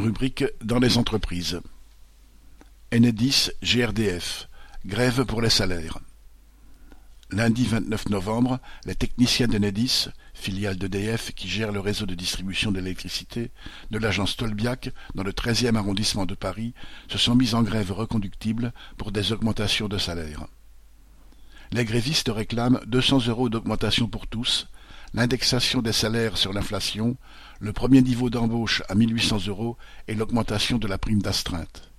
Rubrique dans les entreprises. Enedis GRDF. Grève pour les salaires. Lundi 29 novembre, les techniciens d'Enedis, filiale d'EDF qui gère le réseau de distribution d'électricité, de l'agence Tolbiac, dans le 13e arrondissement de Paris, se sont mis en grève reconductible pour des augmentations de salaire. Les grévistes réclament 200 euros d'augmentation pour tous, l'indexation des salaires sur l'inflation, le premier niveau d'embauche à 1800 euros et l'augmentation de la prime d'astreinte.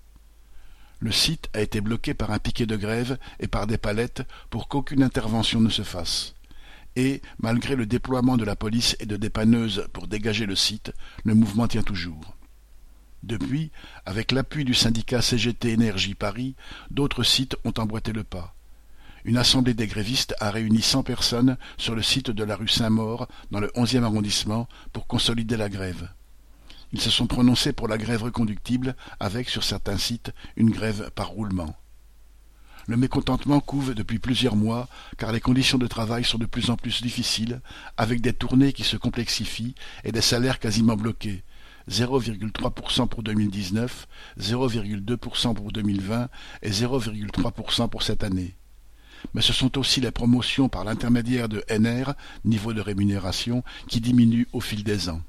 Le site a été bloqué par un piquet de grève et par des palettes pour qu'aucune intervention ne se fasse. Et, malgré le déploiement de la police et de dépanneuses pour dégager le site, le mouvement tient toujours. Depuis, avec l'appui du syndicat CGT Énergie Paris, d'autres sites ont emboîté le pas une assemblée des grévistes a réuni cent personnes sur le site de la rue Saint-Maur, dans le onzième arrondissement, pour consolider la grève. Ils se sont prononcés pour la grève reconductible, avec, sur certains sites, une grève par roulement. Le mécontentement couve depuis plusieurs mois, car les conditions de travail sont de plus en plus difficiles, avec des tournées qui se complexifient et des salaires quasiment bloqués. 0,3% pour 2019, 0,2% pour 2020 et 0,3% pour cette année mais ce sont aussi les promotions par l'intermédiaire de NR, niveau de rémunération, qui diminuent au fil des ans.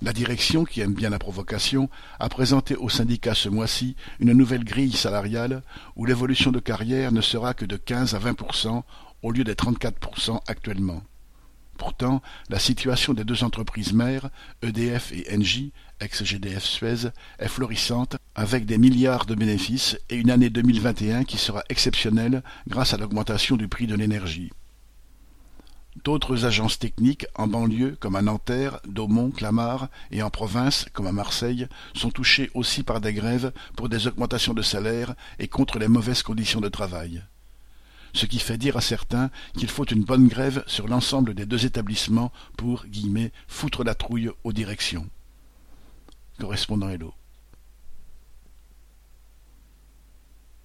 La direction, qui aime bien la provocation, a présenté au syndicat ce mois-ci une nouvelle grille salariale où l'évolution de carrière ne sera que de 15 à 20 au lieu des 34% actuellement. Pourtant, la situation des deux entreprises mères, EDF et Engie, ex-GDF Suez, est florissante, avec des milliards de bénéfices et une année 2021 qui sera exceptionnelle grâce à l'augmentation du prix de l'énergie. D'autres agences techniques, en banlieue comme à Nanterre, Daumont, Clamart, et en province comme à Marseille, sont touchées aussi par des grèves pour des augmentations de salaire et contre les mauvaises conditions de travail ce qui fait dire à certains qu'il faut une bonne grève sur l'ensemble des deux établissements pour guillemets, foutre la trouille aux directions. Correspondant Hello.